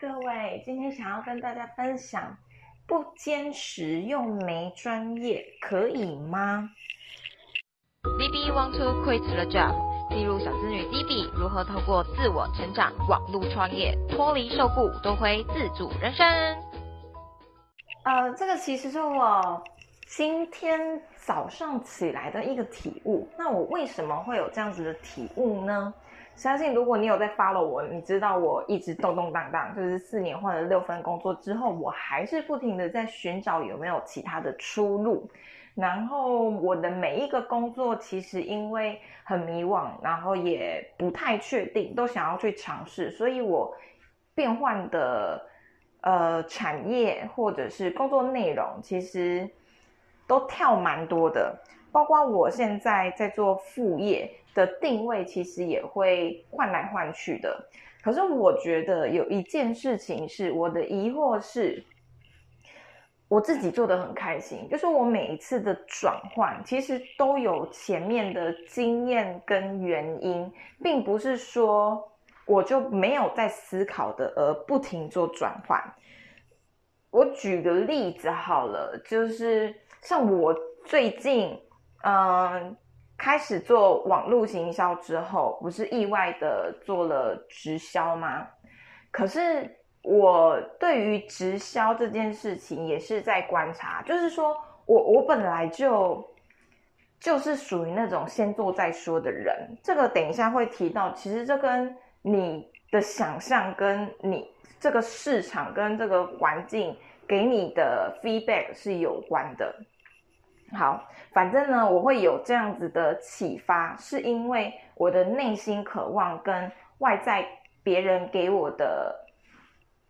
各位，今天想要跟大家分享，不坚持又没专业可以吗？DB want to quit the job，记录小资女 DB 如何透过自我成长、网络创业，脱离受雇，夺回自主人生。呃，这个其实是我今天早上起来的一个体悟。那我为什么会有这样子的体悟呢？相信如果你有在 follow 我，你知道我一直动动荡荡，就是四年换了六份工作之后，我还是不停的在寻找有没有其他的出路。然后我的每一个工作，其实因为很迷惘，然后也不太确定，都想要去尝试，所以我变换的呃产业或者是工作内容，其实都跳蛮多的。包括我现在在做副业。的定位其实也会换来换去的，可是我觉得有一件事情是我的疑惑是，我自己做的很开心，就是我每一次的转换其实都有前面的经验跟原因，并不是说我就没有在思考的而不停做转换。我举个例子好了，就是像我最近，嗯。开始做网络行销之后，不是意外的做了直销吗？可是我对于直销这件事情也是在观察，就是说我我本来就就是属于那种先做再说的人。这个等一下会提到，其实这跟你的想象、跟你这个市场、跟这个环境给你的 feedback 是有关的。好，反正呢，我会有这样子的启发，是因为我的内心渴望跟外在别人给我的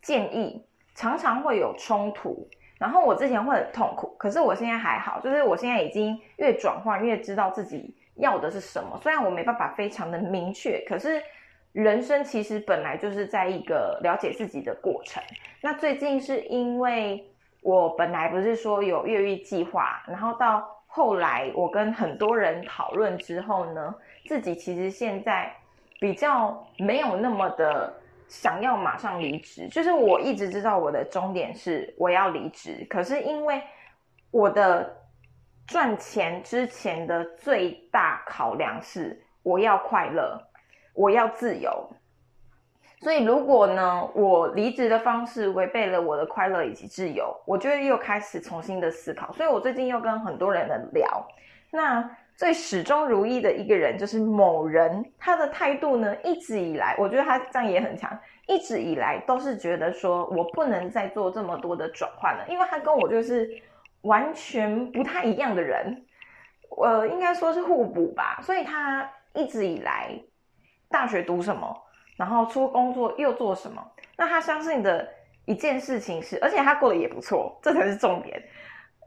建议常常会有冲突，然后我之前会很痛苦，可是我现在还好，就是我现在已经越转换越知道自己要的是什么，虽然我没办法非常的明确，可是人生其实本来就是在一个了解自己的过程。那最近是因为。我本来不是说有越狱计划，然后到后来我跟很多人讨论之后呢，自己其实现在比较没有那么的想要马上离职。就是我一直知道我的终点是我要离职，可是因为我的赚钱之前的最大考量是我要快乐，我要自由。所以，如果呢，我离职的方式违背了我的快乐以及自由，我就又开始重新的思考。所以我最近又跟很多人的聊，那最始终如一的一个人就是某人，他的态度呢，一直以来，我觉得他这样也很强，一直以来都是觉得说我不能再做这么多的转换了，因为他跟我就是完全不太一样的人，呃，应该说是互补吧。所以他一直以来，大学读什么？然后出工作又做什么？那他相信的一件事情是，而且他过得也不错，这才是重点。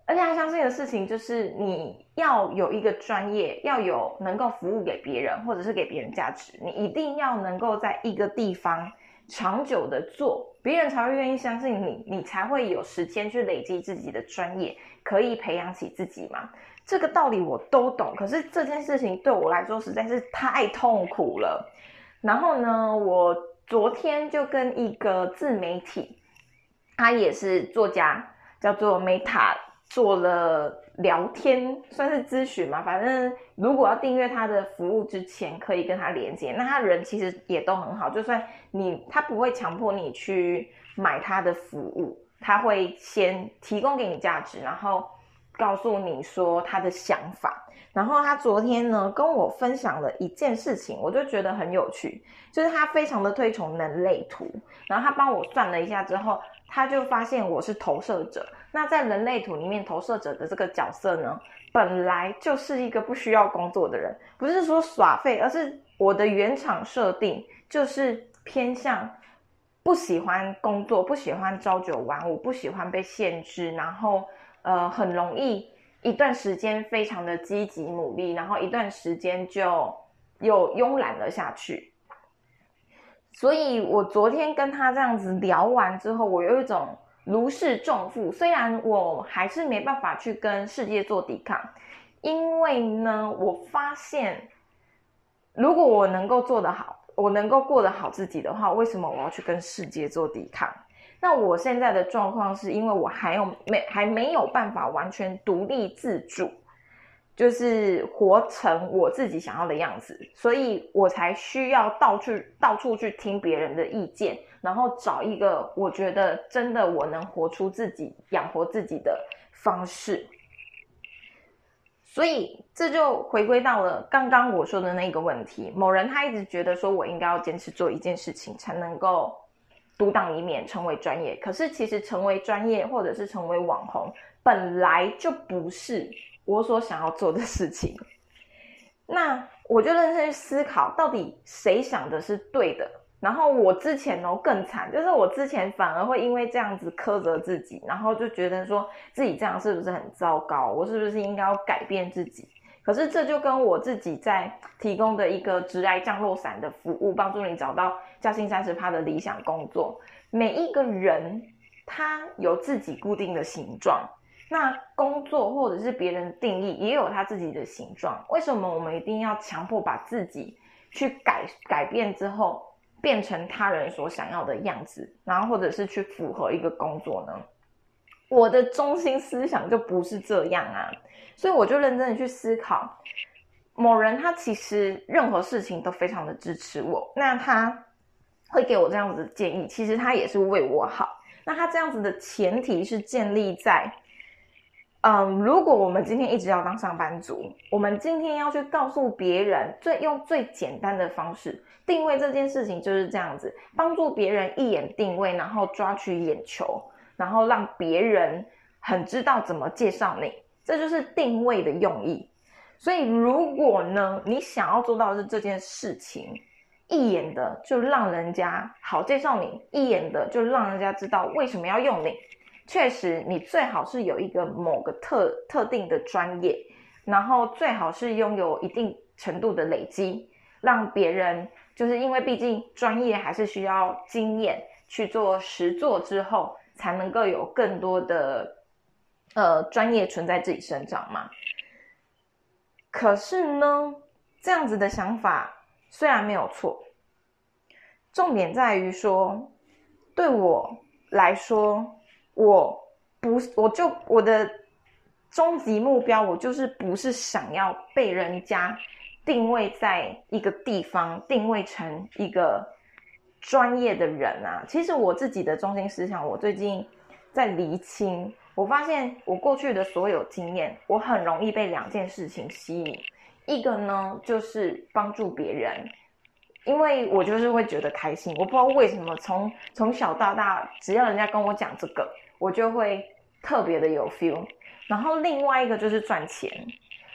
而且他相信的事情就是，你要有一个专业，要有能够服务给别人，或者是给别人价值，你一定要能够在一个地方长久的做，别人才会愿意相信你，你才会有时间去累积自己的专业，可以培养起自己嘛。这个道理我都懂，可是这件事情对我来说实在是太痛苦了。然后呢，我昨天就跟一个自媒体，他也是作家，叫做 Meta，做了聊天，算是咨询嘛。反正如果要订阅他的服务之前，可以跟他连接。那他人其实也都很好，就算你他不会强迫你去买他的服务，他会先提供给你价值，然后告诉你说他的想法。然后他昨天呢跟我分享了一件事情，我就觉得很有趣，就是他非常的推崇人类图，然后他帮我算了一下之后，他就发现我是投射者。那在人类图里面，投射者的这个角色呢，本来就是一个不需要工作的人，不是说耍废，而是我的原厂设定就是偏向不喜欢工作，不喜欢朝九晚五，不喜欢被限制，然后呃很容易。一段时间非常的积极努力，然后一段时间就又慵懒了下去。所以我昨天跟他这样子聊完之后，我有一种如释重负。虽然我还是没办法去跟世界做抵抗，因为呢，我发现如果我能够做得好，我能够过得好自己的话，为什么我要去跟世界做抵抗？那我现在的状况是因为我还有没还没有办法完全独立自主，就是活成我自己想要的样子，所以我才需要到处到处去听别人的意见，然后找一个我觉得真的我能活出自己、养活自己的方式。所以这就回归到了刚刚我说的那个问题：某人他一直觉得说我应该要坚持做一件事情，才能够。独当一面，成为专业。可是其实成为专业，或者是成为网红，本来就不是我所想要做的事情。那我就认真去思考，到底谁想的是对的？然后我之前哦更惨，就是我之前反而会因为这样子苛责自己，然后就觉得说自己这样是不是很糟糕？我是不是应该要改变自己？可是这就跟我自己在提供的一个直来降落伞的服务，帮助你找到加薪三十趴的理想工作。每一个人他有自己固定的形状，那工作或者是别人定义也有他自己的形状。为什么我们一定要强迫把自己去改改变之后，变成他人所想要的样子，然后或者是去符合一个工作呢？我的中心思想就不是这样啊。所以我就认真的去思考，某人他其实任何事情都非常的支持我，那他会给我这样子的建议，其实他也是为我好。那他这样子的前提是建立在，嗯，如果我们今天一直要当上班族，我们今天要去告诉别人，最用最简单的方式定位这件事情就是这样子，帮助别人一眼定位，然后抓取眼球，然后让别人很知道怎么介绍你。这就是定位的用意，所以如果呢，你想要做到的是这件事情，一眼的就让人家好介绍你，一眼的就让人家知道为什么要用你。确实，你最好是有一个某个特特定的专业，然后最好是拥有一定程度的累积，让别人就是因为毕竟专业还是需要经验去做实做之后，才能够有更多的。呃，专业存在自己身上嘛？可是呢，这样子的想法虽然没有错，重点在于说，对我来说，我不，我就我的终极目标，我就是不是想要被人家定位在一个地方，定位成一个专业的人啊。其实我自己的中心思想，我最近在厘清。我发现我过去的所有经验，我很容易被两件事情吸引。一个呢，就是帮助别人，因为我就是会觉得开心。我不知道为什么，从从小到大，只要人家跟我讲这个，我就会特别的有 feel。然后另外一个就是赚钱，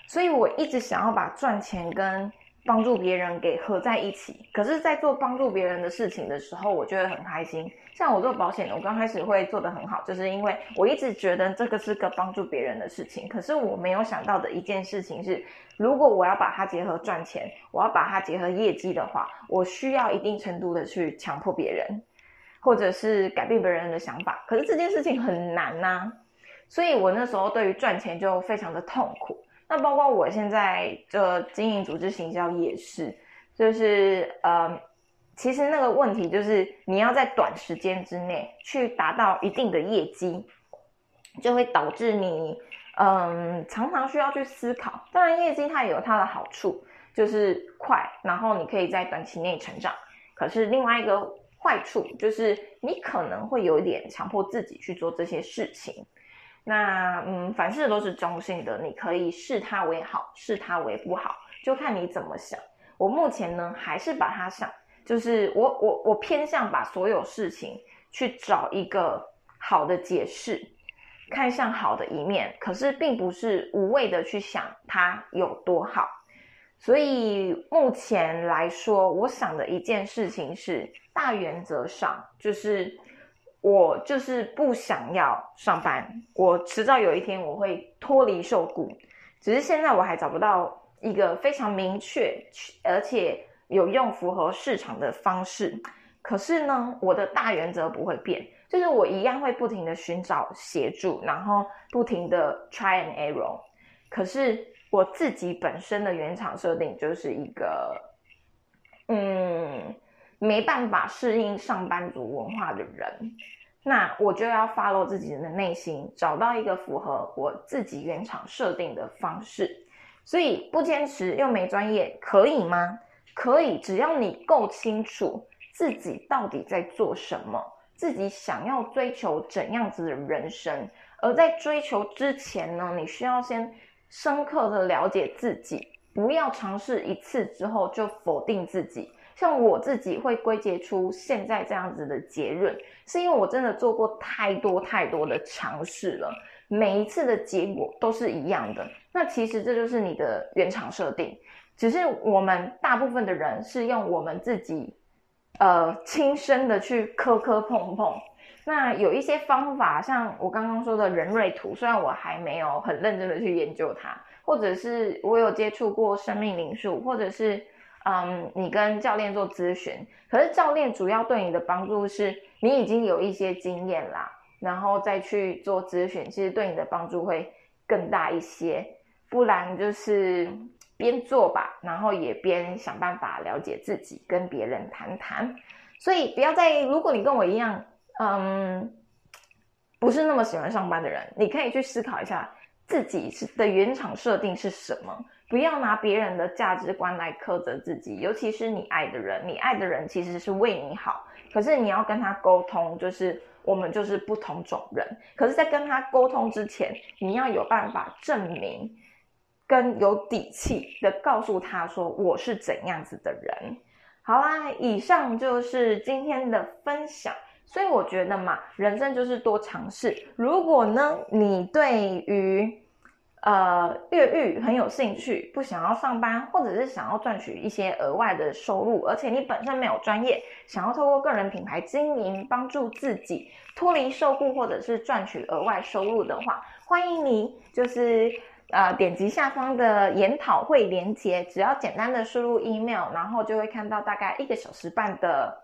所以我一直想要把赚钱跟帮助别人给合在一起。可是，在做帮助别人的事情的时候，我觉得很开心。像我做保险的，我刚开始会做得很好，就是因为我一直觉得这个是个帮助别人的事情。可是我没有想到的一件事情是，如果我要把它结合赚钱，我要把它结合业绩的话，我需要一定程度的去强迫别人，或者是改变别人的想法。可是这件事情很难呐，所以我那时候对于赚钱就非常的痛苦。那包括我现在的经营组织行销也是，就是呃。其实那个问题就是，你要在短时间之内去达到一定的业绩，就会导致你，嗯，常常需要去思考。当然，业绩它也有它的好处，就是快，然后你可以在短期内成长。可是另外一个坏处就是，你可能会有一点强迫自己去做这些事情。那，嗯，凡事都是中性的，你可以视它为好，视它为不好，就看你怎么想。我目前呢，还是把它想。就是我我我偏向把所有事情去找一个好的解释，看向好的一面，可是并不是无谓的去想它有多好。所以目前来说，我想的一件事情是，大原则上就是我就是不想要上班，我迟早有一天我会脱离受雇，只是现在我还找不到一个非常明确而且。有用符合市场的方式，可是呢，我的大原则不会变，就是我一样会不停的寻找协助，然后不停的 try and error。可是我自己本身的原厂设定就是一个嗯没办法适应上班族文化的人，那我就要 follow 自己的内心，找到一个符合我自己原厂设定的方式。所以不坚持又没专业，可以吗？可以，只要你够清楚自己到底在做什么，自己想要追求怎样子的人生。而在追求之前呢，你需要先深刻的了解自己，不要尝试一次之后就否定自己。像我自己会归结出现在这样子的结论，是因为我真的做过太多太多的尝试了，每一次的结果都是一样的。那其实这就是你的原厂设定，只是我们大部分的人是用我们自己，呃，亲身的去磕磕碰碰。那有一些方法，像我刚刚说的人瑞图，虽然我还没有很认真的去研究它，或者是我有接触过生命灵数，或者是。嗯，你跟教练做咨询，可是教练主要对你的帮助是你已经有一些经验啦，然后再去做咨询，其实对你的帮助会更大一些。不然就是边做吧，然后也边想办法了解自己，跟别人谈谈。所以不要再，如果你跟我一样，嗯，不是那么喜欢上班的人，你可以去思考一下自己是的原厂设定是什么。不要拿别人的价值观来苛责自己，尤其是你爱的人，你爱的人其实是为你好，可是你要跟他沟通，就是我们就是不同种人。可是，在跟他沟通之前，你要有办法证明，跟有底气的告诉他说我是怎样子的人。好啦，以上就是今天的分享。所以我觉得嘛，人生就是多尝试。如果呢，你对于呃，越狱很有兴趣，不想要上班，或者是想要赚取一些额外的收入，而且你本身没有专业，想要透过个人品牌经营帮助自己脱离受雇，或者是赚取额外收入的话，欢迎你就是呃点击下方的研讨会连接，只要简单的输入 email，然后就会看到大概一个小时半的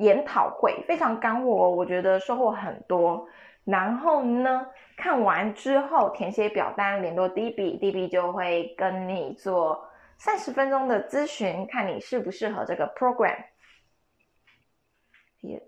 研讨会，非常干货，哦我觉得收获很多。然后呢？看完之后填写表单，联络 D B，D B 就会跟你做三十分钟的咨询，看你适不适合这个 program。也